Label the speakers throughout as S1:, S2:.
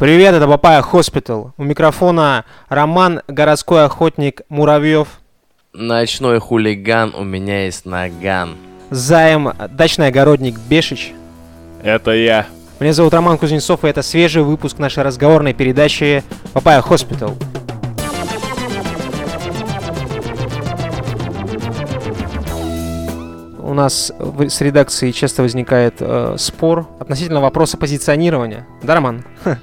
S1: Привет, это Papaya Hospital. У микрофона Роман, городской охотник Муравьев.
S2: Ночной хулиган, у меня есть наган.
S1: Заем, дачный огородник Бешич.
S3: Это я.
S1: Меня зовут Роман Кузнецов, и это свежий выпуск нашей разговорной передачи Papaya Hospital. У нас с редакцией часто возникает э, спор относительно вопроса позиционирования. Да, Роман?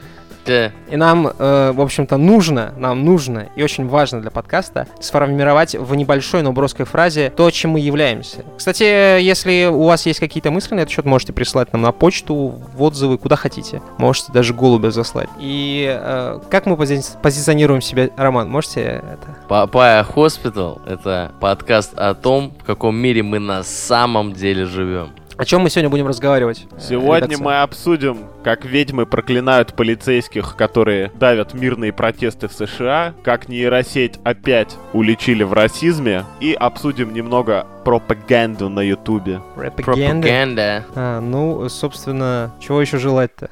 S2: Да.
S1: И нам, э, в общем-то, нужно, нам нужно и очень важно для подкаста сформировать в небольшой, но броской фразе то, чем мы являемся. Кстати, если у вас есть какие-то мысли на этот счет, можете прислать нам на почту, в отзывы, куда хотите. Можете даже голубя заслать. И э, как мы пози- позиционируем себя, Роман, можете это?
S2: Papaya Hospital — это подкаст о том, в каком мире мы на самом деле живем.
S1: О чем мы сегодня будем разговаривать? э,
S3: Сегодня
S1: редакция?
S3: мы обсудим, как ведьмы проклинают полицейских, которые давят мирные протесты в США, как нейросеть опять уличили в расизме, и обсудим немного пропаганду на Ютубе.
S1: Пропаганда.
S2: Пропаганда.
S1: А, ну, собственно, чего еще желать-то?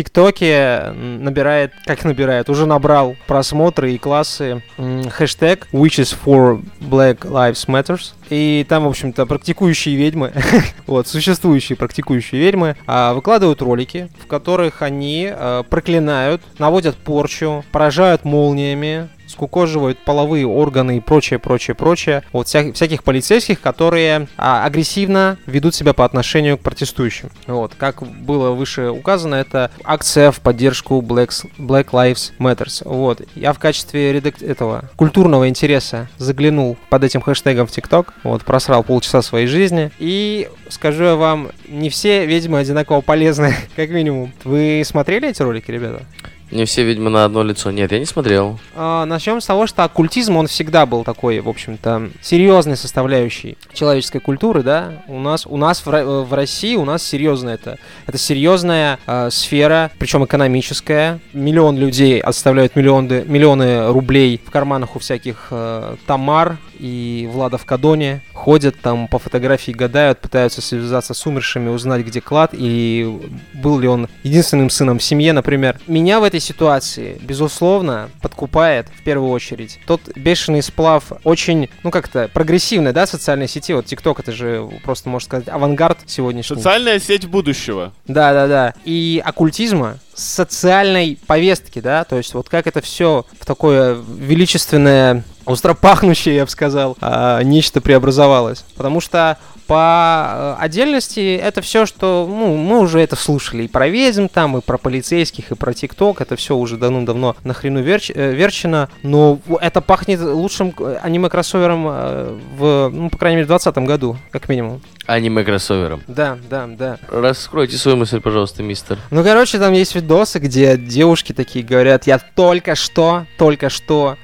S1: ТикТоке набирает, как набирает, уже набрал просмотры и классы хэштег Witches for Black Lives Matters. И там, в общем-то, практикующие ведьмы, вот, существующие практикующие ведьмы, а, выкладывают ролики, в которых они а, проклинают, наводят порчу, поражают молниями, скукоживают половые органы и прочее, прочее, прочее. Вот вся- всяких полицейских, которые а, агрессивно ведут себя по отношению к протестующим. Вот, как было выше указано, это акция в поддержку Black, Black Lives Matters. Вот, я в качестве редак- этого культурного интереса заглянул под этим хэштегом в ТикТок, вот, просрал полчаса своей жизни. И скажу я вам, не все ведьмы одинаково полезны, как минимум. Вы смотрели эти ролики, ребята?
S2: Не все ведьмы на одно лицо. Нет, я не смотрел.
S1: А, начнем с того, что оккультизм, он всегда был такой, в общем-то, серьезной составляющей человеческой культуры, да. У нас, у нас в, э, в России у нас серьезно это. Это серьезная э, сфера, причем экономическая. Миллион людей оставляют миллионы, миллионы рублей в карманах у всяких э, Тамар и Влада в Кадоне. Ходят там по фотографии, гадают, пытаются связаться с умершими, узнать, где клад, и был ли он единственным сыном в семье, например. Меня в этой ситуации, безусловно, подкупает в первую очередь тот бешеный сплав очень, ну как-то, прогрессивной, да, социальной сети. Вот ТикТок это же просто, можно сказать, авангард сегодняшний.
S3: Социальная сеть будущего.
S1: Да, да, да. И оккультизма, социальной повестки, да, то есть вот как это все в такое величественное, остропахнущее, я бы сказал, а, нечто преобразовалось. Потому что по э, отдельности это все, что, ну, мы уже это слушали и про ведьм там, и про полицейских, и про ТикТок, это все уже давно-давно на хрену верч- э, верчено, но это пахнет лучшим э, аниме-кроссовером в, ну, по крайней мере, в 2020 году, как минимум.
S2: Аниме-кроссовером.
S1: Да, да, да.
S2: Раскройте свою мысль, пожалуйста, мистер.
S1: Ну, короче, там есть видосы, где девушки такие говорят, я только что, только что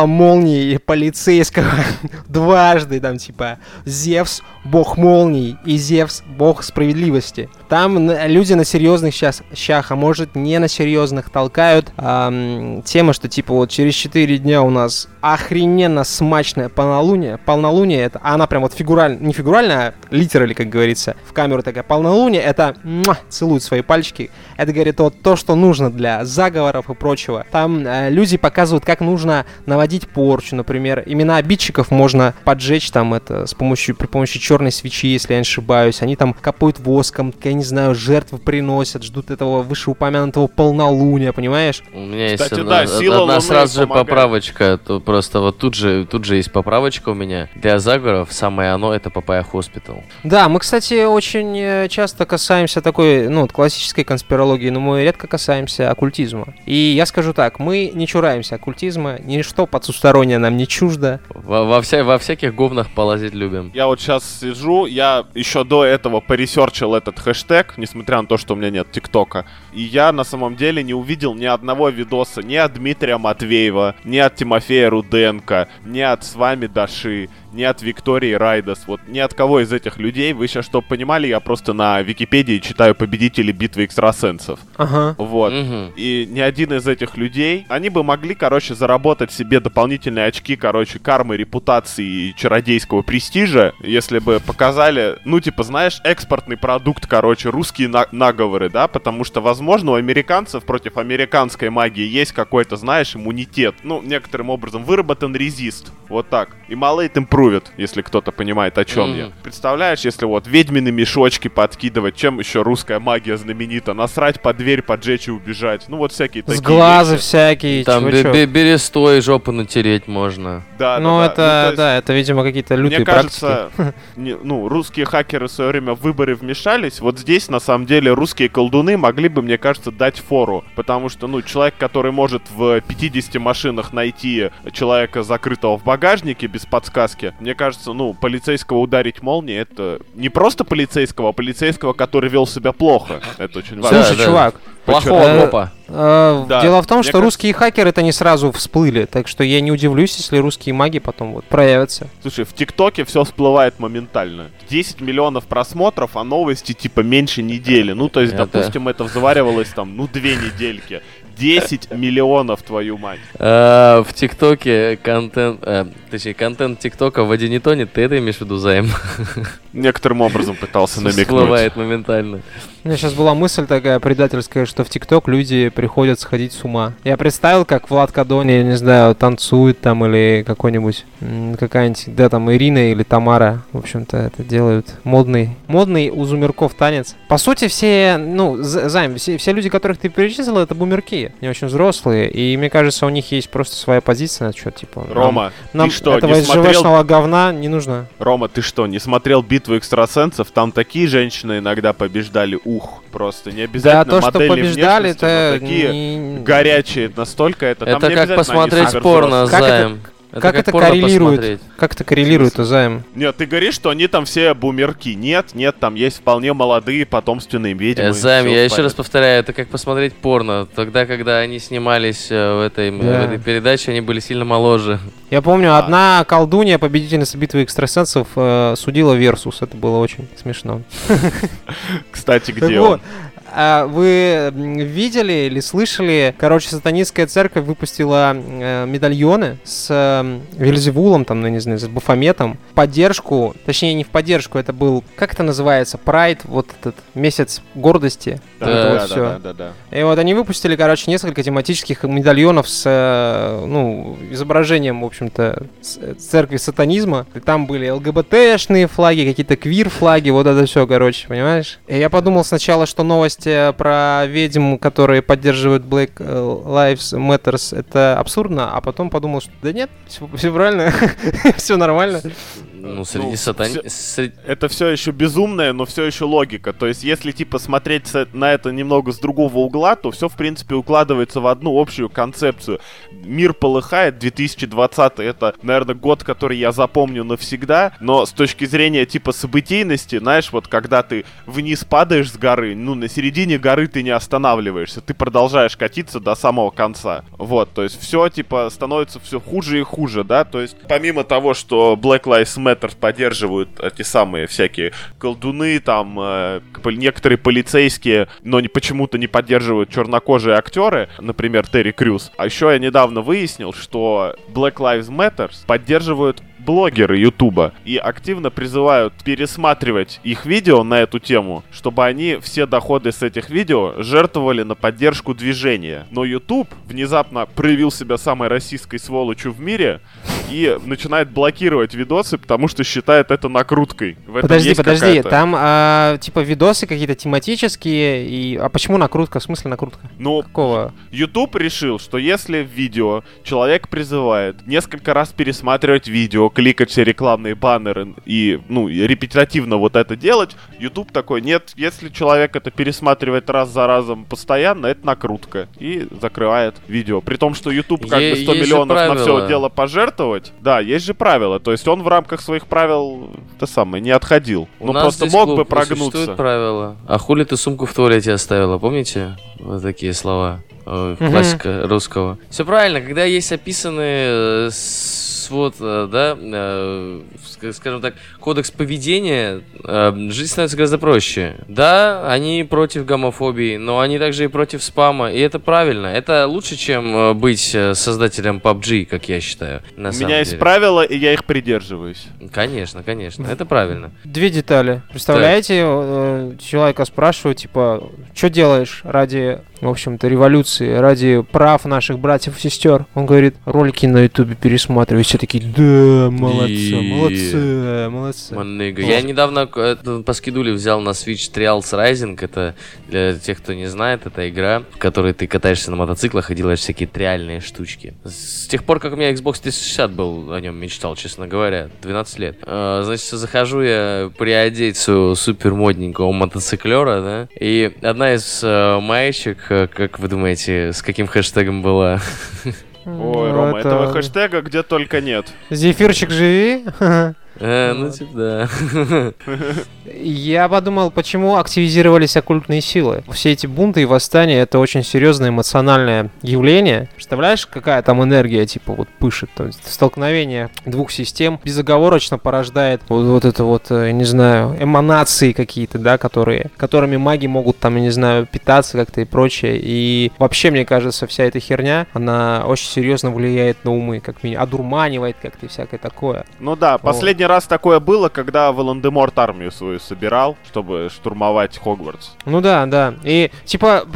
S1: уебала молнии полицейского дважды, там, типа, Зевс, бог молний, и Зевс, бог справедливости. Там люди на серьезных щас, щах, а может не на серьезных, толкают ам, темы, что, типа, вот через 4 дня у нас охрененно смачное полнолуние. Полнолуние это, а она прям вот фигурально, не фигурально, а литерали, как говорится, в камеру такая. Полнолуние это муа, целуют свои пальчики. Это, говорит, вот то, что нужно для заговоров и прочего. Там э, люди показывают, как нужно наводить порчу, например. Имена обидчиков можно поджечь там это с помощью, при помощи черной свечи, если я не ошибаюсь. Они там капают воском, я не знаю, жертвы приносят, ждут этого вышеупомянутого полнолуния, понимаешь?
S2: У меня есть
S3: Кстати,
S2: одна,
S3: да, сила
S2: одна сразу же
S3: помогает.
S2: поправочка. То просто вот тут же, тут же есть поправочка у меня. Для заговоров самое оно это Papaya Hospital.
S1: Да, мы, кстати, очень э, часто касаемся такой, ну, вот классической конспирологии, но мы редко касаемся оккультизма. И я скажу так, мы не чураемся оккультизма, ничто потустороннее нам не чуждо.
S2: Во, во вся- во всяких говнах полазить любим.
S3: Я вот сейчас сижу, я еще до этого поресерчил этот хэштег, несмотря на то, что у меня нет ТикТока. И я на самом деле не увидел ни одного видоса ни от Дмитрия Матвеева, ни от Тимофея Руденко, ни от с вами Даши, ни от Виктории Райдас, вот ни от кого из этих людей. Вы сейчас, чтобы понимали, я просто на Википедии читаю победителей битвы экстрасенсов.
S1: Ага.
S3: Вот.
S2: Мгм.
S3: И ни один из этих людей, они бы могли, короче, заработать себе дополнительные очки, короче, кармы, репутации и чародейского престижа, если бы показали, ну, типа, знаешь, экспортный продукт, короче, русские на- наговоры, да, потому что, возможно, у американцев против американской магии есть какой-то, знаешь, иммунитет, ну, некоторым образом выработан резист, вот так. И Malate Improved, если кто-то понимает, о чем я.
S2: Мгм.
S3: Представляешь, если вот ведьмины мешочки подкидывать, чем еще русская магия знаменита? Насрать под дверь, поджечь и убежать. Ну вот всякие
S1: С
S3: такие
S1: глаза
S3: вещи.
S1: всякие,
S2: Там берестой жопу натереть можно.
S3: Да, да,
S1: Ну,
S3: да.
S1: это,
S3: то есть,
S1: да, это, видимо, какие-то лютые
S3: Мне кажется, не- ну, русские хакеры в свое время в выборы вмешались. Вот здесь, на самом деле, русские колдуны могли бы, мне кажется, дать фору. Потому что, ну, человек, который может в 50 машинах найти человека, закрытого в багажнике без подсказки, мне кажется, ну, полицейского ударить молнией, это не просто полицейского, а полицейского, который вел себя плохо. Это очень важно.
S1: Слушай,
S2: да.
S1: чувак,
S2: Плохого
S1: Э,
S2: копа.
S1: э,
S3: Да,
S1: дело в том,
S3: мне
S1: что
S3: кажется-
S1: русские хакеры это не сразу всплыли, так что я не удивлюсь, если русские маги потом вот проявятся.
S3: Слушай, в ТикТоке все всплывает моментально. 10 миллионов просмотров, а новости типа меньше недели. Ну, то есть,
S2: Это-
S3: допустим, это заваривалось там, ну, две недельки. 10 миллионов, твою мать.
S2: Э, В ТикТоке контент, э, точнее, контент ТикТока в воде не тонет, ты это имеешь в виду, Займ?
S3: Некоторым образом пытался намекнуть.
S2: Всплывает моментально.
S1: У меня сейчас была мысль такая предательская, что в ТикТок люди приходят сходить с ума. Я представил, как Влад Кадони, я не знаю, танцует там или какой-нибудь, какая-нибудь, да, там Ирина или Тамара, в общем-то, это делают. Модный, модный у зумерков танец. По сути, все, ну, Займ, все, все люди, которых ты перечислил, это бумерки. Они очень взрослые, и мне кажется, у них есть просто своя позиция на счет, типа...
S3: Рома,
S1: нам
S3: ты что,
S1: этого
S3: не смотрел...
S1: Говна не нужно.
S3: Рома, ты что, не смотрел битву экстрасенсов? Там такие женщины иногда побеждали. Ух, просто не
S1: Да,
S3: обязательно
S1: то, что
S3: модели
S1: побеждали, это
S3: такие
S1: не-
S3: горячие настолько. Это, там
S2: Это
S3: не
S2: как посмотреть
S3: супер
S2: порно.
S1: Как это-
S2: Займ.
S1: как это
S2: порно
S1: коррелирует?
S2: посмотреть.
S1: Как это коррелирует, Займ?
S3: Нет, ты говоришь, что они там все бумерки. Нет, нет, там есть вполне молодые потомственные ведьмы.
S2: Э, Займ, я
S3: в
S2: еще раз повторяю, это как посмотреть порно. Тогда, когда они снимались э, в этой, в
S1: Да.
S2: этой передаче, они были сильно моложе.
S1: Я помню,
S3: А.
S1: одна колдунья, победительница битвы экстрасенсов, э, судила Версус. Это было очень смешно.
S3: Кстати, где он?
S1: А вы видели или слышали? Короче, сатанинская церковь выпустила э, медальоны с э, Вельзевулом, там, ну, не знаю, с Бафометом. в Поддержку, точнее, не в поддержку, это был, как это называется, Прайд, вот этот месяц гордости.
S3: Да,
S2: Да,
S3: да,
S1: вот
S3: да,
S1: всё.
S3: да, да, да.
S1: И вот они выпустили, короче, несколько тематических медальонов с, э, ну, изображением, в общем-то, э, церкви сатанизма. И там были ЛГБТшные флаги, какие-то квир-флаги, вот это все, короче, понимаешь? И я подумал сначала, что новость э, про ведьм, которые поддерживают Black э, Lives Matters, это абсурдно, а потом подумал, что да нет, все, правильно, все нормально.
S2: Ну, среди
S3: ну,
S2: сатани...
S3: всё-
S2: сре-
S3: Это все еще безумное, но все еще логика. То есть, если типа смотреть на это немного с другого угла, то все в принципе укладывается в одну общую концепцию. Мир полыхает, 2020 это, наверное, год, который я запомню навсегда. Но с точки зрения типа событийности, знаешь, вот когда ты вниз падаешь с горы, ну на середине горы ты не останавливаешься, ты продолжаешь катиться до самого конца. Вот, то есть все типа становится все хуже и хуже, да. То есть помимо того, что Black Lives Matter поддерживают эти самые всякие колдуны, там э, некоторые полицейские, но не, почему-то не поддерживают чернокожие актеры, например, Терри Крюс. А еще я недавно выяснил, что Black Lives Matter поддерживают блогеры Ютуба и активно призывают пересматривать их видео на эту тему, чтобы они все доходы с этих видео жертвовали на поддержку движения. Но Ютуб внезапно проявил себя самой российской сволочью в мире и начинает блокировать видосы, потому что считает это накруткой. В этом
S1: Подожди, подожди,
S3: какая-то-
S1: там а, типа видосы какие-то тематические, и... а почему накрутка? В смысле накрутка?
S3: Ну,
S1: Какого?
S3: YouTube решил, что если в видео человек призывает несколько раз пересматривать видео, кликать все рекламные баннеры и, ну, и репетитивно вот это делать, YouTube такой, нет, если человек это пересматривает раз за разом постоянно, это накрутка. И закрывает видео. При том, что YouTube как
S2: Е-
S3: бы 100
S2: есть же
S3: миллионов на все дело пожертвовать. Да, есть же правила. То есть он в рамках своих правил, то самое, не отходил.
S2: У
S3: Ну
S2: нас
S3: просто
S2: здесь
S3: мог
S2: клуб,
S3: бы прогнуться.
S2: Существует правило. А хули ты сумку в туалете оставила, помните? Вот такие слова.
S1: Мгм.
S2: Классика русского. Все правильно, когда есть описаны э, вот, э, да, э, ск- скажем так, кодекс поведения, э, жизнь становится гораздо проще. Да, они против гомофобии, но они также и против спама, и это правильно. Это лучше, чем быть создателем PUBG, как я считаю. На
S3: У
S2: самом
S3: меня есть
S2: деле.
S3: правила, и я их придерживаюсь.
S2: Конечно, конечно, это правильно.
S1: Две детали. Представляете, э, человека спрашивают, типа, что делаешь ради, в общем-то, революции, ради прав наших братьев и сестер? Он говорит, ролики на ютубе пересматриваю. Все такие, да, молодцы,
S2: И-
S1: молодцы, молодцы.
S2: Маныга. Я недавно это, по скидуле взял на Switch Trials Rising. Это для тех, кто не знает, это игра, в которой ты катаешься на мотоциклах и делаешь всякие триальные штучки. С тех пор, как у меня Xbox 360 был, о нем мечтал, честно говоря, 12 лет. Э, значит, захожу я приодеть своего супер модненького мотоциклера, да, и одна из э, маечек, э, как вы думаете, с каким хэштегом была?
S3: Ой,
S1: Ну,
S3: Рома,
S1: это-
S3: этого хэштега где только нет.
S1: Зефирчик, живи.
S2: Э, ну, типа, да.
S1: Я подумал, почему активизировались оккультные силы. Все эти бунты и восстания — это очень серьезное эмоциональное явление. Представляешь, какая там энергия, типа, вот пышет. То есть столкновение двух систем безоговорочно порождает вот, вот это вот, э, не знаю, эманации какие-то, да, которые, которыми маги могут там, я не знаю, питаться как-то и прочее. И вообще, мне кажется, вся эта херня, она очень серьезно влияет на умы, как минимум, одурманивает как-то и всякое такое.
S3: Ну да, последний раз такое было, когда Волан-де-Морт армию свою собирал, чтобы штурмовать Хогвартс.
S1: Ну да, да. И типа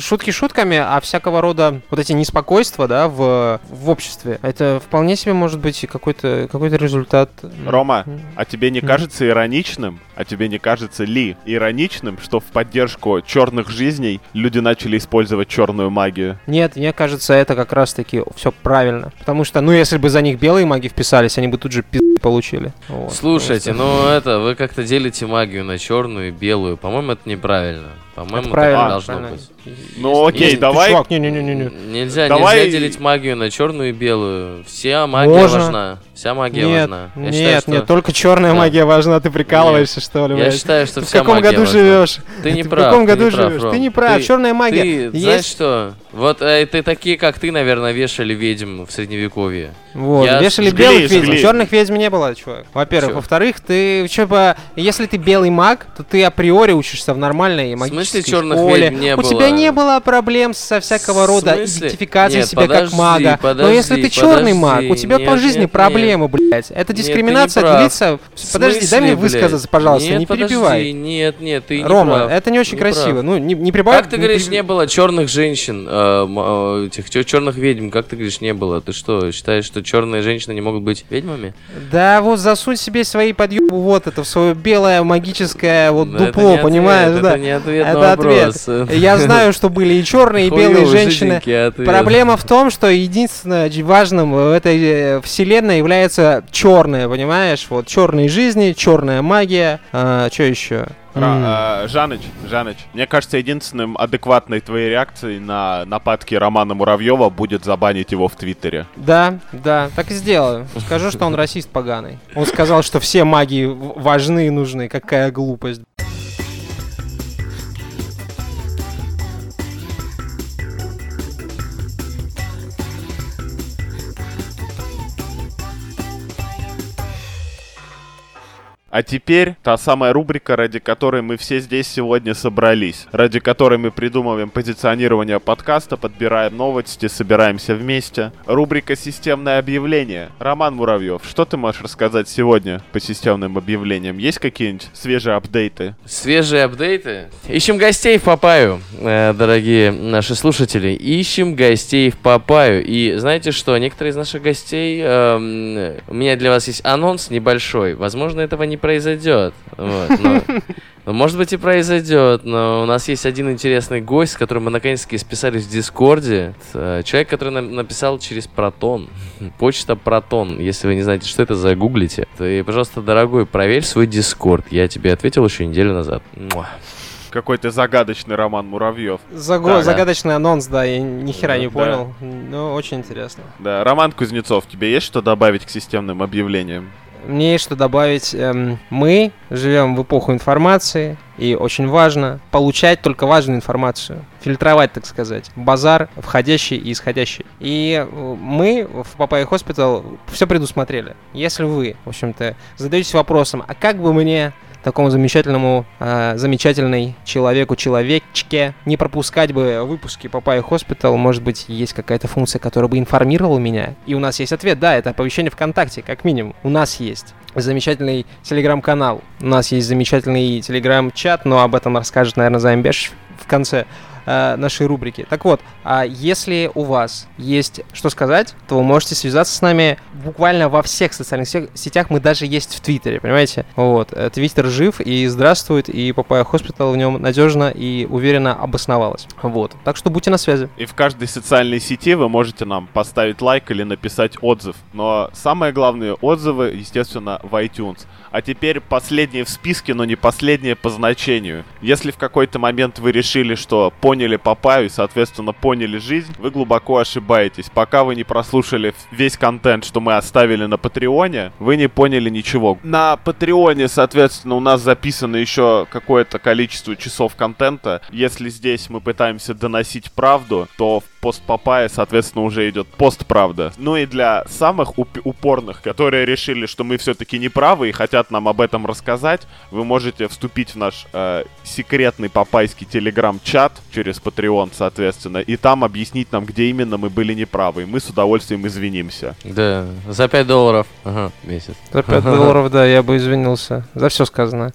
S1: шутки шутками, а всякого рода вот эти неспокойства, да, в, в обществе, это вполне себе может быть какой-то какой результат.
S3: Рома. А тебе не кажется ироничным, а тебе не кажется ли ироничным, что в поддержку черных жизней люди начали использовать черную магию?
S1: Нет, мне кажется, это как раз-таки все правильно. Потому что, ну, если бы за них белые маги вписались, они бы тут же пизды получили. Вот.
S2: Слушайте,
S1: Просто-
S2: ну это, вы как-то делите магию на черную и белую. По-моему, это неправильно. По-моему,
S1: Это
S2: так
S1: правильно,
S2: не должно
S1: правильно.
S2: быть.
S3: Ну окей,
S1: Ты,
S3: давай.
S1: чувак, не-не-не-не.
S2: Нельзя,
S3: Давай-
S2: нельзя делить магию на черную и белую. Вся магия
S1: Можно.
S2: важна. Вся магия
S1: Нет,
S2: важна. Я
S1: нет,
S2: считаю, что...
S1: нет, только черная
S2: Да.
S1: магия важна, ты прикалываешься, что ли,
S2: Я считаю, что
S1: Ты в
S2: вся
S1: каком
S2: магия
S1: году
S2: важна.
S1: живешь?
S2: Ты не
S1: в
S2: прав.
S1: каком
S2: ты
S1: году
S2: не
S1: живешь? Ты не прав.
S2: Ты-
S1: Черная магия.
S2: Ты знаешь
S1: есть
S2: что? Вот э, ты такие, как ты, наверное, вешали ведьм в средневековье.
S1: Вот,
S2: Я
S1: вешали
S3: жгли,
S1: белых ведьм,
S3: жгли.
S1: черных ведьм не было, чувак. Во-первых. Во-вторых, ты, бы, если ты белый маг, то ты априори учишься в нормальной
S2: В
S1: магической
S2: смысле черных ведьм не
S1: У
S2: было?
S1: тебя не было проблем со всякого рода
S2: смысле?
S1: идентификацией
S2: Нет,
S1: себя
S2: подожди,
S1: как мага. Но если ты
S2: подожди,
S1: черный маг, у
S2: подожди.
S1: тебя по
S2: Нет,
S1: жизни
S2: нет,
S1: проблемы, блядь. Это дискриминация
S2: прав.
S1: длится... Подожди, дай мне высказаться, пожалуйста,
S2: Нет,
S1: не
S2: подожди,
S1: перебивай.
S2: Нет, нет, ты не
S1: Рома,
S2: прав.
S1: это не очень
S2: Не
S1: красиво.
S2: прав.
S1: Ну, не, не прибавь...
S2: Как ты говоришь, не было черных женщин, э, э, этих черных ведьм? Как ты говоришь, не было? Ты что, считаешь, что черные женщины не могут быть ведьмами?
S1: Да вот засунь себе свои подъебы вот это в свое белое магическое вот дупло, понимаешь, да?
S2: Это не ответ
S1: Это ответ. Я знаю, что были и черные, и белые женщины. Проблема в том, что единственное важным в этой э, вселенной является черное, понимаешь? Вот черные жизни, черная магия. что еще?
S3: А, Жаныч, Жаныч, мне кажется, единственным адекватной твоей реакцией на нападки Романа Муравьева будет забанить его в Твиттере.
S1: Да, да, так и сделаю. Скажу, что он расист поганый. Он сказал, что все маги в- важны и нужны. Какая глупость.
S3: А теперь та самая рубрика, ради которой мы все здесь сегодня собрались, ради которой мы придумываем позиционирование подкаста, подбираем новости, собираемся вместе. Рубрика «Системное объявление». Роман Муравьев, что ты можешь рассказать сегодня по системным объявлениям? Есть какие-нибудь свежие апдейты?
S2: Свежие апдейты. Ищем гостей в Папаю, э, дорогие наши слушатели. Ищем гостей в Папаю. И знаете что, некоторые из наших гостей... эм, у меня для вас есть анонс небольшой. Возможно, этого не произойдет. Вот, но- но, может быть и произойдет, но у нас есть один интересный гость, с которым мы наконец-таки списались в Дискорде. Человек, который нам написал через Протон. Почта Протон. Если вы не знаете, что это, загуглите. Ты, пожалуйста, дорогой, проверь свой Дискорд. Я тебе ответил еще неделю назад. Муа.
S3: Какой то загадочный Роман Муравьев.
S1: Заго-
S2: Да, да.
S1: загадочный анонс, да, я ни хера не
S3: Да.
S1: понял. Но очень интересно.
S3: Да, Роман Кузнецов, тебе есть что добавить к системным объявлениям?
S1: Мне есть что добавить. Эм, мы живем в эпоху информации, И очень важно получать только важную информацию, фильтровать, так сказать, базар входящий и исходящий. И э, мы в Papaya Hospital все предусмотрели. Если вы, в общем-то, задаетесь вопросом, а как бы мне такому замечательному, э, замечательной человеку, человечке, не пропускать бы выпуски Papaya Hospital, может быть, есть какая-то функция, которая бы информировала меня. И у нас есть ответ, да, это оповещение ВКонтакте, как минимум. У нас есть замечательный телеграм-канал, у нас есть замечательный телеграм-чат, но об этом расскажет, наверное, Займбеш в конце э, нашей рубрики. Так вот, а если у вас есть что сказать, то вы можете связаться с нами буквально во всех социальных сетях. Мы даже есть в Твиттере, понимаете? Вот. Э, Твиттер жив и здравствует, и Papaya Hospital в нем надежно и уверенно обосновалась. Вот. Так что будьте на связи.
S3: И в каждой социальной сети вы можете нам поставить лайк или написать отзыв. Но самые главные отзывы, естественно, в iTunes. А теперь последние в списке, но не последние по значению. Если в какой-то момент вы решили, что поняли Папаю соответственно, поняли жизнь, вы глубоко ошибаетесь. Пока вы не прослушали весь контент, что мы оставили на Патреоне, вы не поняли ничего. На Патреоне, соответственно, у нас записано еще какое-то количество часов контента. Если здесь мы пытаемся доносить правду, то в пост Папая, соответственно, уже идет пост правда. Ну и для самых уп- упорных, которые решили, что мы все-таки не правы и хотят нам об этом рассказать, вы можете вступить в наш э, секретный папайский телеграм-чат через Patreon, соответственно, и там объяснить нам, где именно мы были неправы. И мы с удовольствием извинимся.
S2: Да, за 5 долларов ага, месяц.
S1: За 5 долларов, да, я бы извинился. За все сказано.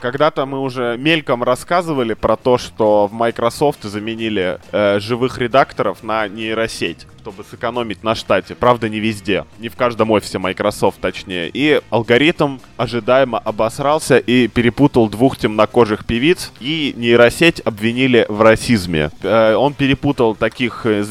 S3: Когда-то мы уже мельком рассказывали про то, что в Microsoft заменили э, живых редакторов на нейросеть чтобы сэкономить на штате. Правда, не везде. Не в каждом офисе Microsoft, точнее. И алгоритм ожидаемо обосрался и перепутал двух темнокожих певиц. И нейросеть обвинили в расизме. Э, он перепутал таких э,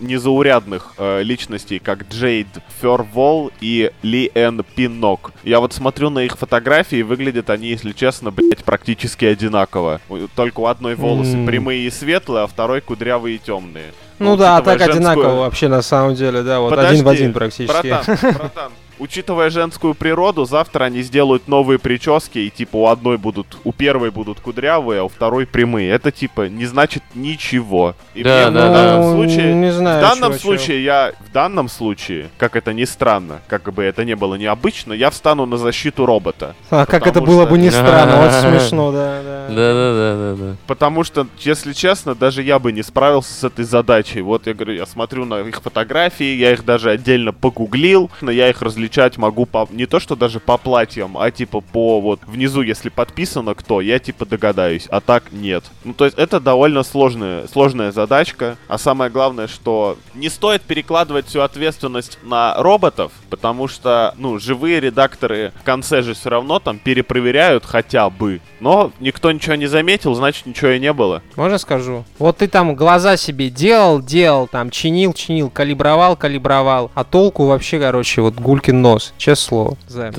S3: незаурядных э, личностей, как Джейд Фервол и Ли Эн Пинок. Я вот смотрю на их фотографии, выглядят они, если честно, блять, практически одинаково. Только у одной волосы mm. прямые и светлые, а второй кудрявые и темные.
S1: Ну, ну да, а так одинаково вообще на самом деле, да, вот Подожди, один в один практически.
S3: Братан, братан, учитывая женскую природу, завтра они сделают новые прически, и типа у одной будут, у первой будут кудрявые, а у второй прямые. Это типа не значит ничего. И
S2: да,
S3: мне
S2: да,
S3: в данном
S2: да.
S3: случае,
S1: не знаю,
S3: в данном
S1: чего,
S3: случае чего. я, в данном случае, как это ни странно, как бы это не было необычно, я встану на защиту робота.
S1: А как это было что... бы не странно, вот смешно, да, да.
S2: Да, да, да, да, да.
S3: Потому что, если честно, даже я бы не справился с этой задачей. Вот я говорю, я смотрю на их фотографии, я их даже отдельно погуглил, но я их различать могу по не то, что даже по платьям, а типа по вот внизу, если подписано кто, я типа догадаюсь, а так нет. Ну, то есть это довольно сложная, сложная задачка, а самое главное, что не стоит перекладывать всю ответственность на роботов, потому что, ну, живые редакторы в конце же все равно там перепроверяют хотя бы, но никто ничего не заметил, значит ничего и не было.
S1: Можно скажу? Вот ты там глаза себе делал, делал, там чинил, чинил, калибровал, калибровал, а толку вообще, короче, вот гулькин нос, честно слово.
S2: Займ.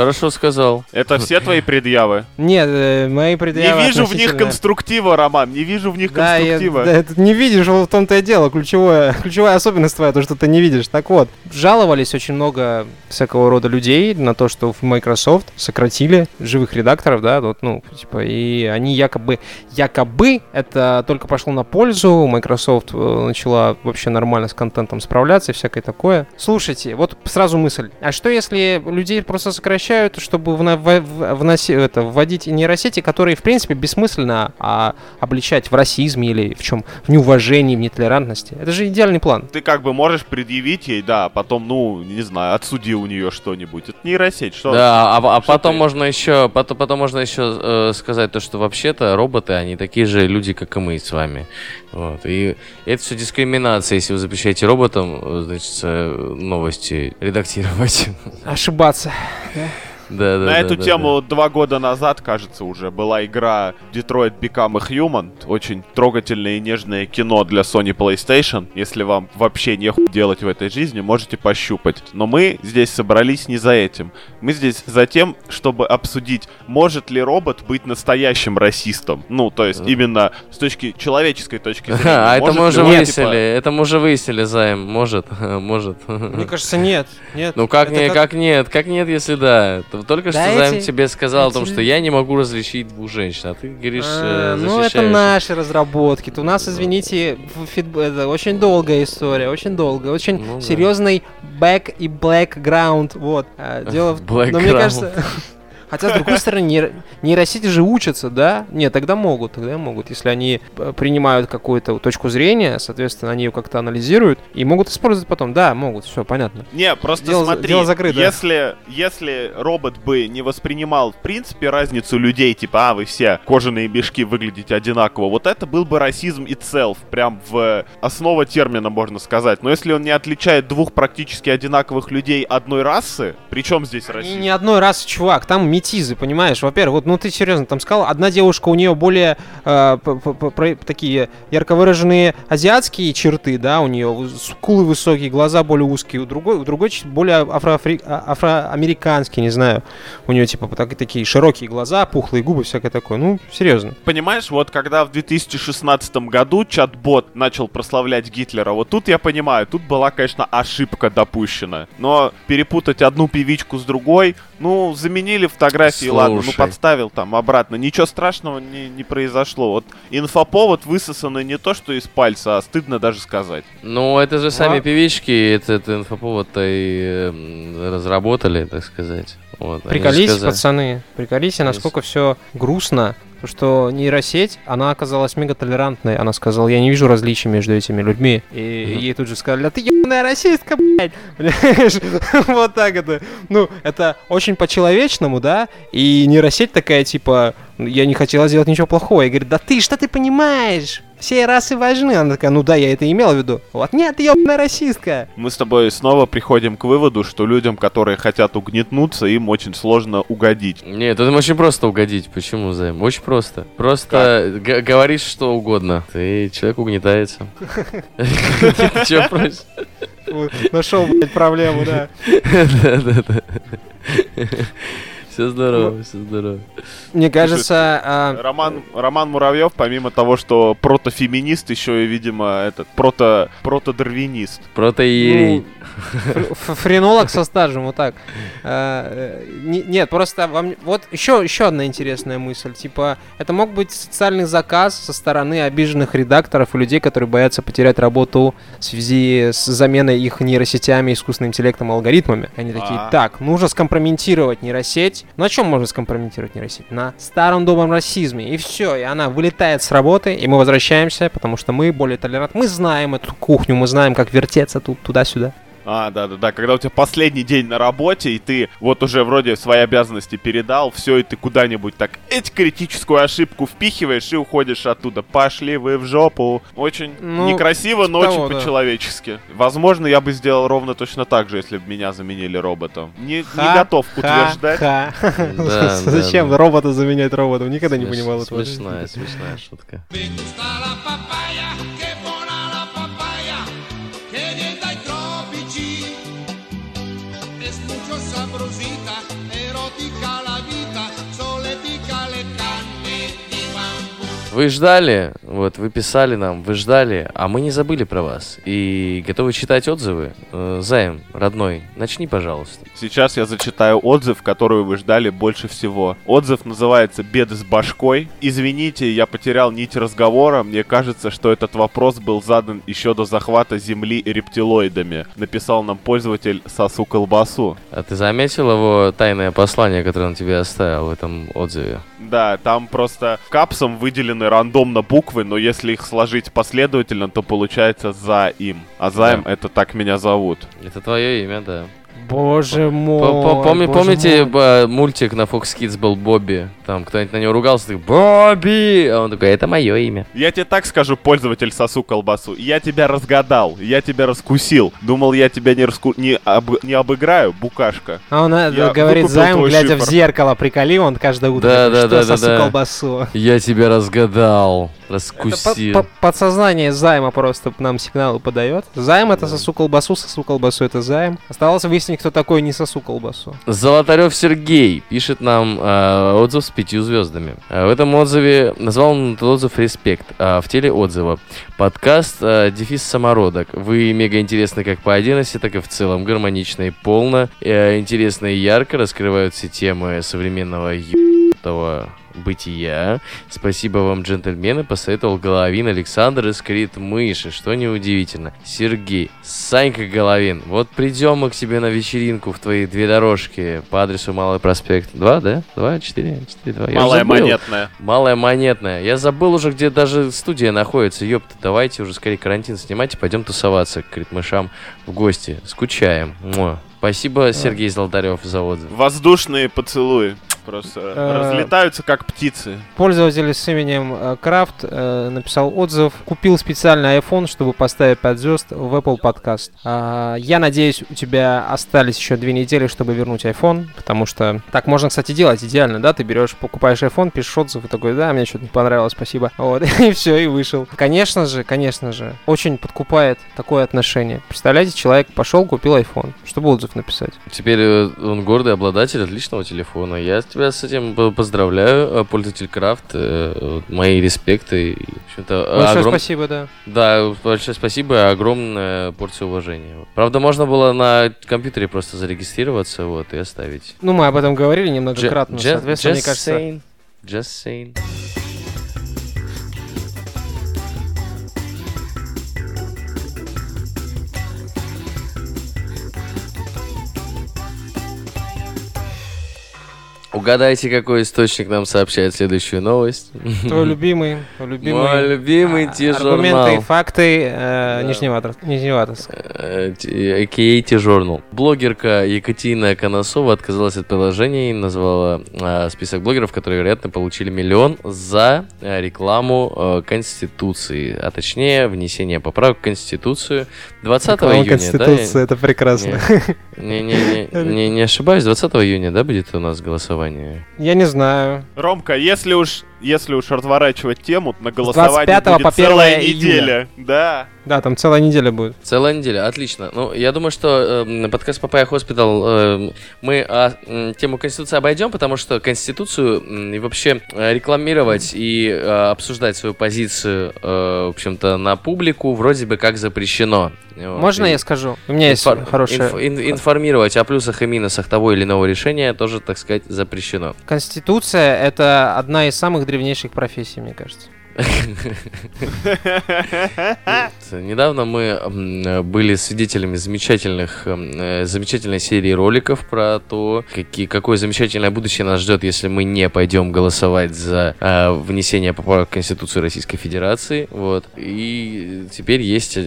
S2: Хорошо сказал.
S3: Это все твои предъявы?
S1: Нет, э, мои предъявы
S3: Не вижу в них конструктива, Роман, не вижу в них да, конструктива.
S1: Я, да, не видишь, в том-то и дело. Ключевое, ключевая особенность твоя, то, что ты не видишь. Так вот, жаловались очень много всякого рода людей на то, что в Microsoft сократили живых редакторов, да, вот, ну, типа, и они якобы, якобы это только пошло на пользу, Microsoft э, начала вообще нормально с контентом справляться и всякое такое. Слушайте, вот сразу мысль, а что если людей просто сокращают запрещают, чтобы вна- в- вноси- это, вводить нейросети, которые, в принципе, бессмысленно а, обличать в расизме или в чем, в неуважении, в нетолерантности. Это же идеальный план.
S3: Ты как бы можешь предъявить ей, да, потом, ну, не знаю, отсуди у нее что-нибудь. Это нейросеть, что?
S2: Да, а, а
S3: что
S2: потом ты? можно еще, потом, потом можно еще э, сказать то, что вообще-то роботы, они такие же люди, как и мы с вами. Вот. И это все дискриминация, если вы запрещаете роботам, значит, новости редактировать.
S1: Ошибаться. Да?
S2: Да, да,
S3: На
S2: да,
S3: эту
S2: да,
S3: тему два года назад, кажется, уже была игра Detroit Become a Human. Очень трогательное и нежное кино для Sony PlayStation. Если вам вообще нехуй делать в этой жизни, можете пощупать. Но мы здесь собрались не за этим. Мы здесь за тем, чтобы обсудить, может ли робот быть настоящим расистом. Ну, то есть именно с точки человеческой точки зрения.
S2: А, это мы уже
S3: он,
S2: выяснили,
S3: типа,
S2: это мы уже выяснили, Займ, может, может.
S1: Мне кажется, нет. Нет.
S2: Ну как, не, как нет, как нет, если да? Т- Только
S1: Да
S2: что Займ
S1: эти-
S2: тебе сказал о том,
S1: эти-
S2: что я не могу различить двух женщин, а ты говоришь,
S1: А,
S2: э,
S1: ну, это наши разработки. У нас, извините, фид- это очень долгая история, очень долгая, очень
S2: Ну да.
S1: серьезный back и background. Вот. А, Дело в... Но мне кажется... Хотя, с другой стороны, нейро- нейросети же учатся, да? Нет, тогда могут, тогда могут. Если они э, принимают какую-то точку зрения, соответственно, они ее как-то анализируют и могут использовать потом. Да, могут, все понятно.
S3: Не, просто
S1: Дело
S3: смотри,
S1: дело закрыто.
S3: если, если робот бы не воспринимал, в принципе, разницу людей, типа, а, вы все кожаные мешки выглядите одинаково, вот это был бы расизм itself, прям в основа термина, можно сказать. Но если он не отличает двух практически одинаковых людей одной расы, причем здесь расизм?
S1: не одной раз, чувак, там метизы, понимаешь? Во-первых, вот, ну ты серьезно там сказал, одна девушка, у нее более э, такие ярко выраженные азиатские черты, да, у нее скулы высокие, глаза более узкие, у другой, у другой более афроафри- а- афроамериканские, не знаю, у нее типа так- такие широкие глаза, пухлые губы, всякое такое. Ну, серьезно.
S3: Понимаешь, вот когда в 2016 году чат-бот начал прославлять Гитлера, вот тут я понимаю, тут была, конечно, ошибка допущена. Но перепутать одну певичку с другой, ну, заменили фотографии, ладно, ну
S2: Слушай.
S3: подставил там обратно. Ничего страшного не, не произошло. Вот инфоповод высосанный не то, что из пальца, а стыдно даже сказать.
S2: Ну, это же сами певички, это, это инфоповод-то и разработали, так сказать. Вот,
S1: Приколись,
S2: сказали-
S1: пацаны, приколись, насколько все грустно, что нейросеть, она оказалась мега толерантной. Она сказала, я не вижу различий между этими людьми. И
S2: Мгм.
S1: ей тут же сказали, да ты ебаная расистка, блядь. Вот так это. Ну, это очень по-человечному, да? И нейросеть такая, типа, я не хотела сделать ничего плохого. Я говорю, да ты, что ты понимаешь? Все расы важны. Она такая, ну да, я это имела в виду. Вот, нет, ты ебаная расистка.
S3: Мы с тобой снова приходим к выводу, что людям, которые хотят угнетнуться, им очень сложно угодить.
S2: Нет, это очень просто угодить. Почему, Займ? Очень просто. Просто г- говоришь что угодно. И человек угнетается. Чего проще?
S1: Нашел, блядь, проблему, да.
S2: Да-да-да. Все здорово, все здорово.
S1: Мне кажется, а,
S3: Роман, Роман Муравьев, помимо того, что протофеминист, еще и, видимо, этот прото, протодарвинист.
S2: Протоиерей.
S1: Ф- Френолог со стажем, вот так. А, э, не- Нет, просто вам... Вот еще, еще одна интересная мысль. Типа, это мог быть социальный заказ со стороны обиженных редакторов и людей, которые боятся потерять работу в связи с заменой их нейросетями, искусственным интеллектом алгоритмами. Они такие,
S3: А.
S1: так, нужно скомпрометировать нейросеть. На чем можно скомпрометировать нейросеть? На старом добром расизме. И все, и она вылетает с работы, и мы возвращаемся, потому что мы более толерантны. Мы знаем эту кухню, мы знаем, как вертеться тут туда-сюда.
S3: А, да-да-да, когда у тебя последний день на работе, и ты вот уже вроде свои обязанности передал, все, и ты куда-нибудь так эти критическую ошибку впихиваешь и уходишь оттуда. Пошли вы в жопу. Очень
S1: Ну,
S3: некрасиво, но
S1: типа
S3: очень
S1: того, да.
S3: по-человечески. Возможно, я бы сделал ровно точно так же, если бы меня заменили роботом. Не, не
S1: Ха,
S3: готов
S1: ха,
S3: утверждать.
S1: ха.
S2: Да,
S1: Зачем
S2: да, да.
S1: робота заменять роботом? Никогда не
S2: Смеш-
S1: понимал этого.
S2: Смешная, смешная шутка. Вы ждали, вот, вы писали нам, вы ждали, а мы не забыли про вас. И готовы читать отзывы. Э, Займ, родной, начни, пожалуйста.
S3: Сейчас я зачитаю отзыв, который вы ждали больше всего. Отзыв называется «Беды с башкой». Извините, я потерял нить разговора. Мне кажется, что этот вопрос был задан еще до захвата Земли рептилоидами. Написал нам пользователь Сосу Колбасу.
S2: А ты заметил его тайное послание, которое он тебе оставил в этом отзыве?
S3: Да, там просто капсом выделены рандомно буквы, но если их сложить последовательно, то получается «за им». А «заем» — это так меня зовут.
S2: Это твое имя, да.
S1: Боже мой.
S2: По- по- поми-
S1: боже
S2: Помните,
S1: мой.
S2: ба, мультик на Fox Kids был Бобби? Там кто-нибудь на него ругался, так Бобби! А он такой, это мое имя.
S3: Я тебе так скажу, пользователь сосу колбасу. Я тебя разгадал, я тебя раскусил. Думал, я тебя не, раску... не, об- не обыграю, букашка.
S1: А он э,
S3: Я
S1: говорит
S3: выкупил
S1: займ, глядя в
S3: шифр.
S1: зеркало, приколи, он каждое утро
S2: Да,
S1: говорит,
S2: да,
S1: что
S2: да, да,
S1: сосу
S2: да.
S1: колбасу.
S2: Я тебя разгадал,
S1: Это
S2: раскусил.
S1: по- по- подсознание займа просто нам сигналы подает. Займ это сосу колбасу, сосу колбасу это займ. Осталось выяснить, кто такой не сосу колбасу.
S2: Золотарев Сергей пишет нам э, отзыв с пятью звездами. Э, в этом отзыве назвал он этот отзыв «Респект». А в теле отзыва подкаст э, «Дефис самородок». Вы мега интересны как по отдельности, так и в целом. Гармонично и полно. э, интересно и ярко раскрывают все темы современного ебаного бытия. Спасибо вам, джентльмены, посоветовал Головин Александр из Крит Мыши, что неудивительно. Сергей, Санька Головин, вот придем мы к тебе на вечеринку в твои две дорожки по адресу Малый проспект. Два, да? Два, четыре, четыре, два. Я
S3: Малая
S2: забыл.
S3: монетная.
S2: Малая монетная. Я забыл уже, где даже студия находится. Ёпта, давайте уже скорее карантин снимать и пойдем тусоваться к критмышам в гости. Скучаем. Муа. Спасибо, Сергей Золотарев, за отзыв.
S3: Воздушные поцелуи. Просто
S1: Э,
S3: разлетаются как птицы.
S1: Пользователь с именем э, Крафт э, написал отзыв. Купил специальный iPhone, чтобы поставить 5 звезд в Apple Podcast. А, я надеюсь, у тебя остались еще две недели, чтобы вернуть iPhone, потому что так можно, кстати, делать идеально, да? Ты берешь, покупаешь iPhone, пишешь отзыв и такой, да, мне что-то не понравилось, спасибо. Вот, и все, и вышел. Конечно же, конечно же, очень подкупает такое отношение. Представляете, человек пошел, купил iPhone, чтобы отзыв написать.
S2: Теперь он гордый обладатель отличного телефона. Я тебя с этим по- поздравляю, э, пользователь Крафт. э, Мои респекты. И, в общем-то,
S1: Большое
S2: огром-
S1: спасибо, да.
S2: Да, большое спасибо и огромная порция уважения. Правда, можно было на компьютере просто зарегистрироваться вот, и оставить.
S1: Ну, мы об этом говорили немногократно,
S2: Ju-
S1: соответственно, мне
S2: just
S1: кажется...
S2: saying. Just saying. Угадайте, какой источник нам сообщает следующую новость.
S1: Твой любимый, твой любимый.
S2: Мой любимый
S1: а,
S2: T-журнал.
S1: Аргументы и факты э,
S2: Да.
S1: Нижневартов- Нижневартовск.
S2: Э, T-Journal. Блогерка Екатерина Коносова отказалась от приложения и назвала э, список блогеров, которые, вероятно, получили миллион за э, рекламу э, Конституции, а точнее внесение поправок в Конституцию 20
S1: Реклама
S2: июня.
S1: Конституции, это прекрасно.
S2: Да? Не, не, не, не, не ошибаюсь, 20 июня, да, будет у нас голосование?
S1: Я не знаю.
S3: Ромка, если уж, если уж разворачивать тему, на голосование
S1: 25
S3: будет
S1: по 1
S3: целая неделя. Да.
S1: Да, там целая неделя будет.
S2: Целая неделя, отлично. Ну, я думаю, что э, подкаст Papaya Hospital э, мы а, м, тему Конституции обойдем, потому что Конституцию м, и вообще э, рекламировать и э, обсуждать свою позицию, э, в общем-то, на публику вроде бы как запрещено.
S1: Можно
S2: И
S1: я скажу? У меня есть
S2: инфор-
S1: хорошая...
S2: инф- ин- информировать о плюсах и минусах того или иного решения тоже, так сказать, запрещено.
S1: Конституция — это одна из самых древнейших профессий, мне кажется.
S2: Недавно мы были свидетелями замечательных, э, замечательной серии роликов про то, какие, какое замечательное будущее нас ждет, если мы не пойдем голосовать за э, внесение поправок в Конституцию Российской Федерации. Вот. И теперь есть э,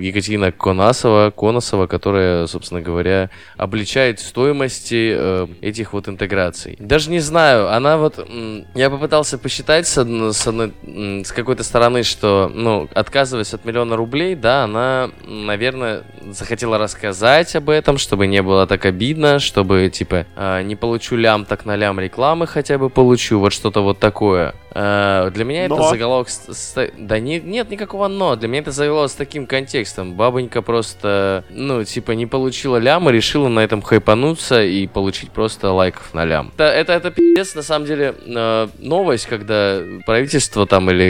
S2: Екатерина Конасова, Коносова, которая, собственно говоря, обличает стоимости э, этих вот интеграций. Даже не знаю, она вот... Я попытался посчитать с, одной- с, одной, с какой-то стороны, что, ну, отказываясь от миллиона рублей, да, она, наверное, захотела рассказать об этом, чтобы не было так обидно, чтобы, типа, а, не получу лям, так на лям рекламы хотя бы получу, вот что-то вот такое. А, Для меня это
S3: Но.
S2: заголовок... с- с- Да не- нет никакого но. Для меня это заголовок с таким контекстом. Бабонька просто, ну, типа, не получила лям и решила на этом хайпануться и получить просто лайков на лям. Это, это, это пиздец, на самом деле, э, новость, когда правительство там или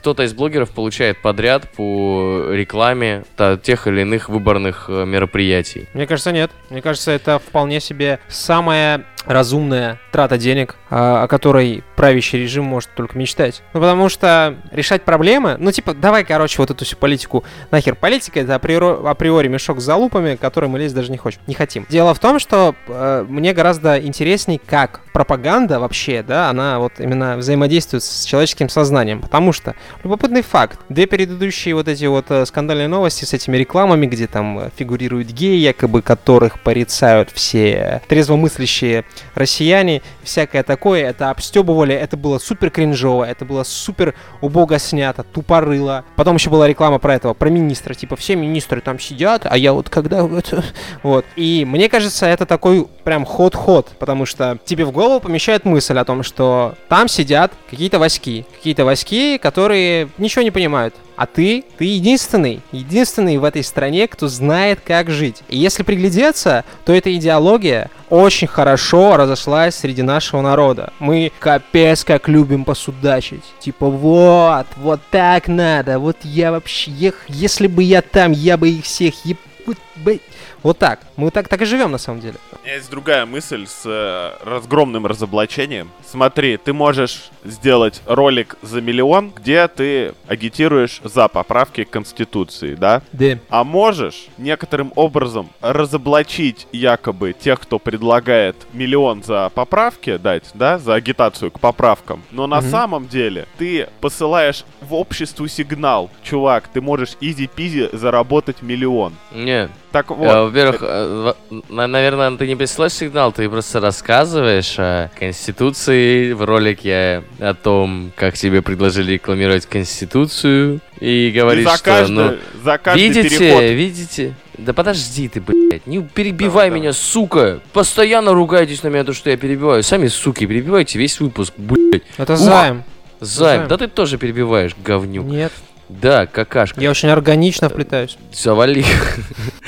S2: кто-то из блогеров получает подряд по рекламе тех или иных выборных э, мероприятий.
S1: Мне кажется, нет. Мне кажется, это вполне себе самая разумная трата денег, а, о которой правящий режим может только мечтать. Ну, потому что решать проблемы... Ну, типа, давай, короче, вот эту всю политику нахер. Политика — это априори, априори мешок с залупами, который мы лезть даже не хочем, не хотим. Дело в том, что э, мне гораздо интересней, как пропаганда вообще, да, она вот именно взаимодействует с человеческим сознанием. Потому что любопытный факт. Две предыдущие вот эти вот э, скандальные новости с этими рекламами, где там э, фигурируют геи, якобы которых порицают все трезвомыслящие россияне, всякое такое, это обстебывали, это было супер кринжово, это было супер убого снято, тупорыло. Потом еще была реклама про этого, про министра, типа все министры там сидят, а я вот когда... Вот. И мне кажется, это такой прям ход-ход, потому что тебе в голову помещает мысль о том, что там сидят какие-то васьки, какие-то васьки, которые ничего не понимают. А ты, ты единственный, единственный в этой стране, кто знает, как жить. И если приглядеться, то эта идеология очень хорошо разошлась среди нашего народа. Мы капец как любим посудачить. Типа, вот, вот так надо, вот я вообще, ех- если бы я там, я бы их всех еб... вот так. Мы так, так и живем на самом деле.
S3: У меня есть другая мысль с э, разгромным разоблачением. Смотри, ты можешь сделать ролик за миллион, где ты агитируешь за поправки к Конституции, да?
S1: Да.
S3: А можешь некоторым образом разоблачить якобы тех, кто предлагает миллион за поправки дать, да, за агитацию к поправкам. Но на
S1: Мгм.
S3: самом деле ты посылаешь в обществу сигнал, чувак, ты можешь изи-пизи заработать миллион.
S2: Нет.
S3: Так вот.
S2: Э, Во-первых, э, наверное, ты не присылаешь сигнал, ты просто рассказываешь о Конституции в ролике о том, как тебе предложили рекламировать Конституцию, и
S3: и
S2: говоришь,
S3: за
S2: что,
S3: каждый,
S2: ну,
S3: за каждый
S2: видите,
S3: переход
S2: видите? Да подожди ты, блядь, не перебивай
S3: Да, да.
S2: меня, сука! Постоянно ругаетесь на меня, то, что я перебиваю. Сами, суки, перебивайте весь выпуск, блядь.
S1: Это
S2: Ух.
S1: займ.
S2: Займ,
S1: Займ.
S2: да ты тоже перебиваешь, говнюк.
S1: Нет.
S2: Да, какашка.
S1: Я очень органично вплетаюсь.
S2: Завали.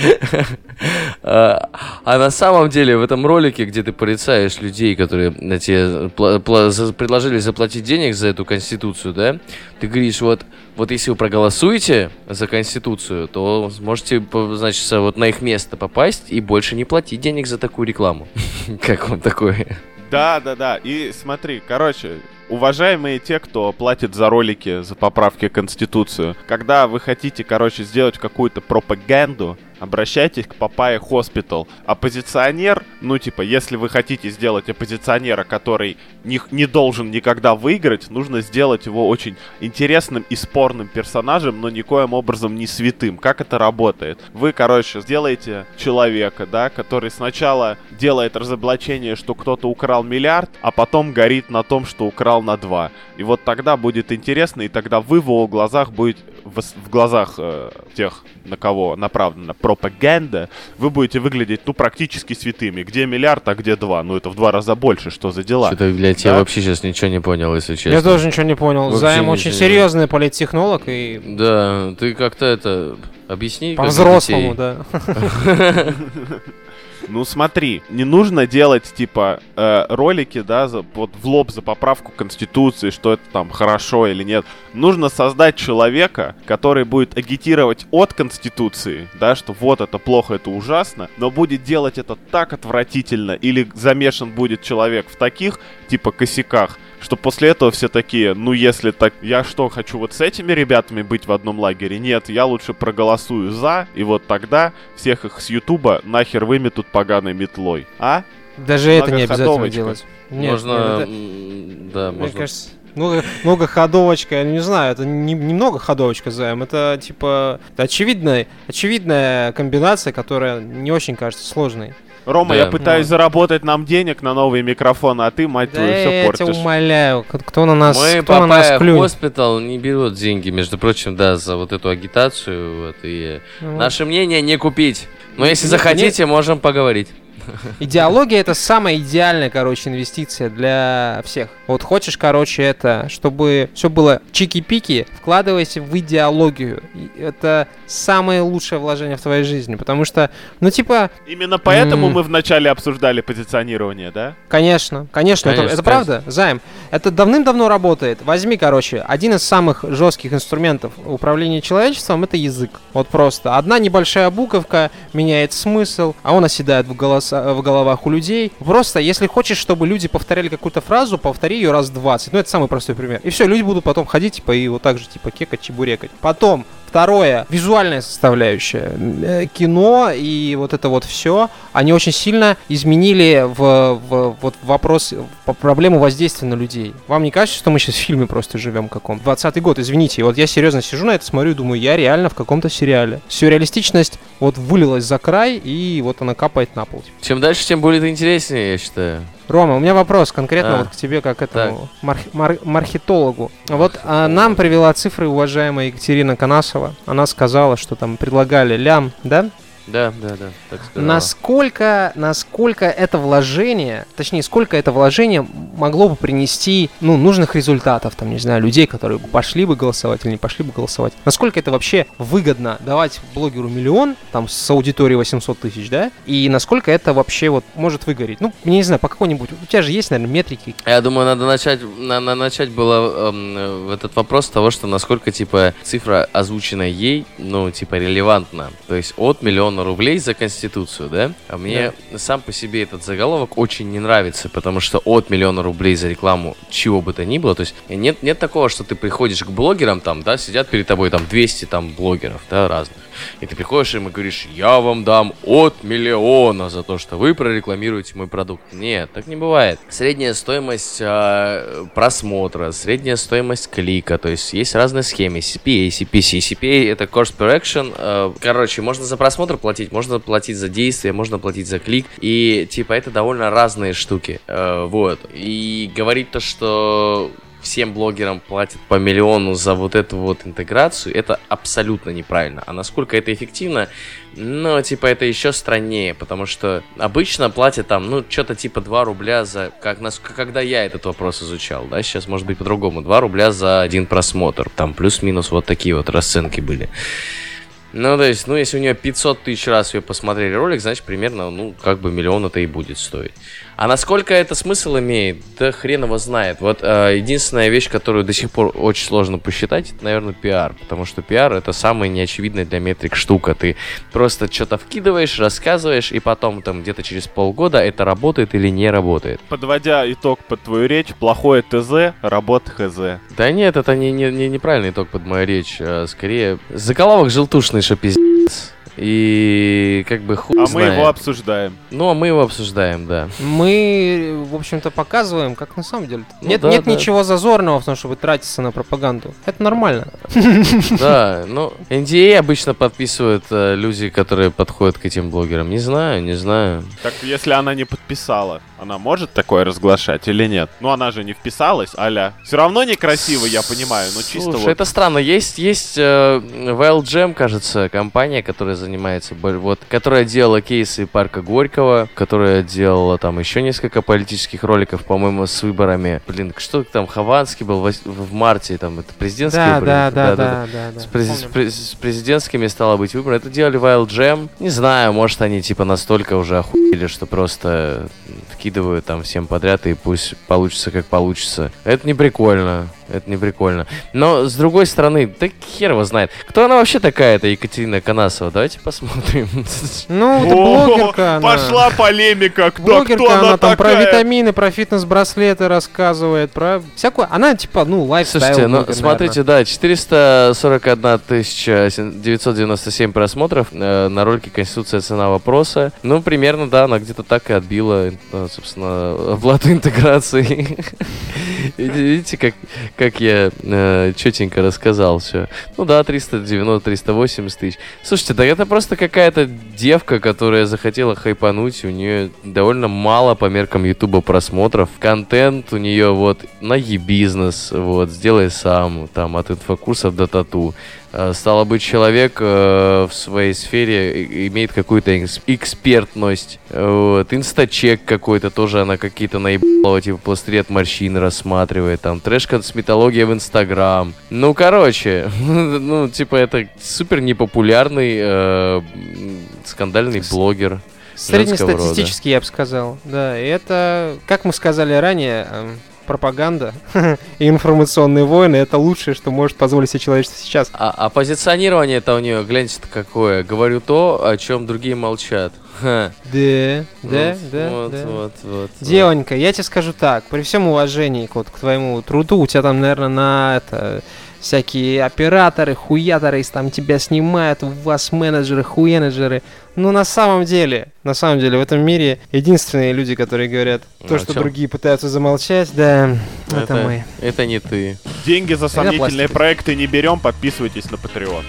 S2: А на самом деле в этом ролике, где ты порицаешь людей, которые на тебе предложили заплатить денег за эту конституцию, да, ты говоришь, вот, вот если вы проголосуете за конституцию, то сможете, значит, вот на их место попасть и больше не платить денег за такую рекламу. Как вам такое?
S3: Да, да, да. И смотри, короче, уважаемые те, кто платит за ролики, за поправки к Конституцию, когда вы хотите, короче, сделать какую-то пропаганду, обращайтесь к Papaya Hospital. Оппозиционер, ну, типа, если вы хотите сделать оппозиционера, который не, не должен никогда выиграть, нужно сделать его очень интересным и спорным персонажем, но никоим образом не святым. Как это работает? Вы, короче, сделаете человека, да, который сначала делает разоблачение, что кто-то украл миллиард, а потом горит на том, что украл на два. И вот тогда будет интересно, и тогда вы в его глазах будете, в, в глазах э, тех, на кого направлена пропаганда, вы будете выглядеть, ну, практически святыми. Где миллиард, а где два? Ну, это в два раза больше, что за дела?
S2: Что-то, блядь, я
S3: Да?
S2: вообще сейчас ничего не понял, если честно.
S1: Я тоже ничего не понял.
S2: Вообще
S1: Займ
S2: ничего
S1: очень
S2: не
S1: серьезный политтехнолог и
S2: Да, ты как-то это... Объясни.
S1: по-взрослому, да.
S3: Ну смотри, не нужно делать типа э, ролики, да, за, вот в лоб за поправку Конституции, что это там хорошо или нет. Нужно создать человека, который будет агитировать от Конституции, да, что вот это плохо, это ужасно, но будет делать это так отвратительно, или замешан будет человек в таких типа косяках, что после этого все такие, ну если так, я что, хочу вот с этими ребятами быть в одном лагере? Нет, я лучше проголосую за, и вот тогда всех их с Ютуба нахер выметут поганой метлой. А?
S1: Даже это не обязательно делать. Нет,
S2: Можно...
S1: нет, это-
S2: Да,
S1: Мне
S2: можно...
S1: кажется, много, много ходовочка, я не знаю, это не, не много ходовочка займ, это типа это очевидная, очевидная комбинация, которая не очень кажется сложной.
S3: Рома,
S2: Да.
S3: я пытаюсь
S1: Ну.
S3: заработать нам денег на новые микрофоны, а ты, мать
S1: Да
S3: твою, все
S1: я тебя
S3: портишь.
S1: умоляю, к- кто на нас,
S2: Мы
S1: кто на нас клюнет?
S2: Хоспитал не берут деньги, между прочим, да, за вот эту агитацию. Вот, и
S1: Ну,
S2: Наше мнение не купить. Но если захотите, можем поговорить.
S1: Идеология это самая идеальная, короче, инвестиция для всех. Вот хочешь, короче, это, чтобы все было чики-пики, вкладывайся в идеологию. И это самое лучшее вложение в твоей жизни, потому что, ну типа,
S3: Именно поэтому мы вначале обсуждали позиционирование, да?
S1: Конечно, конечно, это,
S2: Конечно,
S1: это правда, Займ. Это давным-давно работает. Возьми, короче, один из самых жестких инструментов управления человечеством это язык. Вот просто. Одна небольшая буковка меняет смысл, а он оседает в, голоса, в головах у людей. Просто, если хочешь, чтобы люди повторяли какую-то фразу, повтори ее раз 20. Ну, это самый простой пример. И все, люди будут потом ходить, типа, и вот так же, типа, кекать, чебурекать. Потом, Второе, визуальная составляющая. Э, Кино и вот это вот все, они очень сильно изменили в, в- вот вопрос, по- проблему воздействия на людей. Вам не кажется, что мы сейчас в фильме просто живем каком? 20-й год, извините. Вот я серьезно сижу на это, смотрю и думаю, я реально в каком-то сериале. Сюрреалистичность вот вылилась за край, и вот она капает на пол.
S2: Чем дальше, тем будет интереснее, я считаю.
S1: Рома, у меня вопрос конкретно
S2: А,
S1: вот к тебе, как этому марх- мар- мархетологу. Вот а, нам привела цифры уважаемая Екатерина Канасова. Она сказала, что там предлагали лям, да?
S2: Да, да, да, так сказала.
S1: Насколько, насколько это вложение, точнее, сколько это вложение могло бы принести, ну, нужных результатов, там, не знаю, людей, которые пошли бы голосовать или не пошли бы голосовать. Насколько это вообще выгодно давать блогеру миллион, там, с аудиторией 800 тысяч, да? И насколько это вообще вот может выгореть? Ну, я не знаю, по какой-нибудь, у тебя же есть, наверное, метрики.
S2: Я думаю, надо начать, на- на- начать было эм, этот вопрос того, что насколько, типа, цифра, озвученная ей, ну, типа, релевантна. То есть от миллиона рублей за Конституцию, да? А мне сам по себе этот заголовок очень не нравится, потому что от миллиона рублей за рекламу чего бы то ни было, то есть нет, нет такого, что ты приходишь к блогерам, там, да, сидят перед тобой там 200 там блогеров, да, разных. И ты приходишь им и говоришь, я вам дам от миллиона за то, что вы прорекламируете мой продукт. Нет, так не бывает. Средняя стоимость а, просмотра, средняя стоимость клика, то есть есть разные схемы. CPA, CPC. CPA это Cost Per Action. а, Короче, можно за просмотр платить, можно платить за действие, можно платить за клик. И типа это довольно разные штуки. А, Вот. И говорить то, что всем блогерам платят по миллиону за вот эту вот интеграцию, это абсолютно неправильно. А насколько это эффективно, ну, типа, это еще страннее, потому что обычно платят там, ну, что-то типа 2 рубля за... Как, нас, когда я этот вопрос изучал, да, сейчас может быть по-другому. 2 рубля за один просмотр. Там плюс-минус вот такие вот расценки были. Ну, то есть, ну, если у нее 500 тысяч раз ее посмотрели ролик, значит, примерно, ну, как бы миллион это и будет стоить. А насколько это смысл имеет, да хрен его знает. Вот э, единственная вещь, которую до сих пор очень сложно посчитать, это, наверное, пиар. Потому что пиар это самая неочевидная для метрик штука. Ты просто что-то вкидываешь, рассказываешь, и потом там где-то через полгода это работает или не работает.
S3: Подводя итог под твою речь, плохое ТЗ, работа ХЗ.
S2: Да нет, это не, не, не неправильный итог под мою речь. а скорее, заголовок желтушный, что пиздец. И как бы хуй
S3: А мы
S2: знает.
S3: его обсуждаем.
S2: Ну, а мы его обсуждаем, да.
S1: Мы, в общем-то, показываем, как на самом деле.
S2: Ну
S1: нет
S2: да,
S1: нет
S2: да.
S1: ничего зазорного в том, чтобы тратиться на пропаганду. Это нормально.
S2: Да, ну, NDA обычно подписывают э, люди, которые подходят к этим блогерам. Не знаю, не знаю.
S3: Так если она не подписала, она может такое разглашать или нет? Ну она же не вписалась, аля. Все равно некрасиво, я понимаю, но чисто
S2: Слушай,
S3: вот...
S2: это странно. Есть, есть э, Wild Jam, кажется, компания, которая занимается, вот, которая делала кейсы парка Горького, которая делала там еще несколько политических роликов, по-моему, с выборами. Блин, что там, Хованский был вось- в марте, там, это президентские
S1: Да,
S2: выборы?
S1: да, да, да, да, да.
S2: С, прези-
S1: Помню.
S2: с през- с президентскими стало быть выборы. Это делали Wild Jam. Не знаю, может они типа настолько уже охуели, что просто вкидывают там всем подряд и пусть получится как получится. Это не прикольно. Это не прикольно. Но с другой стороны, да хер его знает. Кто она вообще такая, эта Екатерина Канасова? Давайте посмотрим.
S1: Ну, это блогерка она.
S3: Пошла полемика, кто,
S1: Блогерка,
S3: кто она,
S1: она там про витамины, про фитнес-браслеты рассказывает, про всякую. Она типа, ну, лайфстайл.
S2: Слушайте, ну
S1: блогер,
S2: смотрите, да, 441 тысяча 997 просмотров э, на ролике «Конституция. Цена вопроса». Ну, примерно, да, она где-то так и отбила, э, собственно, оплату интеграции. Видите, как, как я четенько рассказал все. Ну да, 390-380 тысяч. Слушайте, да это просто какая-то девка, которая захотела хайпануть, у нее довольно мало по меркам Ютуба просмотров. Контент у нее вот на e-бизнес, вот, сделай сам, там, от инфокурсов до тату. Э, Стало быть, человек э, в своей сфере имеет какую-то экс- экспертность. Вот. Инстачек какой-то тоже она какие-то наебалова, типа от морщин рассматривает. Там трэш-косметология в Инстаграм. Ну, короче, ну, типа это супер непопулярный э, скандальный блогер.
S1: Среднестатистический, я бы сказал. Да, и это, как мы сказали ранее, эм, пропаганда и информационные войны это лучшее, что может позволить себе человечество сейчас.
S2: А, а позиционирование это у нее, гляньте какое. Говорю то, о чем другие молчат. Ха.
S1: Да, да,
S2: Вот,
S1: да,
S2: вот,
S1: да.
S2: вот, вот.
S1: Девонька, я тебе скажу так, при всем уважении вот, к твоему труду, у тебя там, наверное, на это всякие операторы, хуяторы, там тебя снимают, у вас менеджеры, хуенеджеры. Но на самом деле, на самом деле, в этом мире единственные люди, которые говорят то,
S2: А
S1: что
S2: чё?
S1: другие пытаются замолчать, да, это,
S2: Это,
S1: мы.
S2: это не ты.
S3: Деньги за сомнительные проекты не берем, подписывайтесь на Patreon.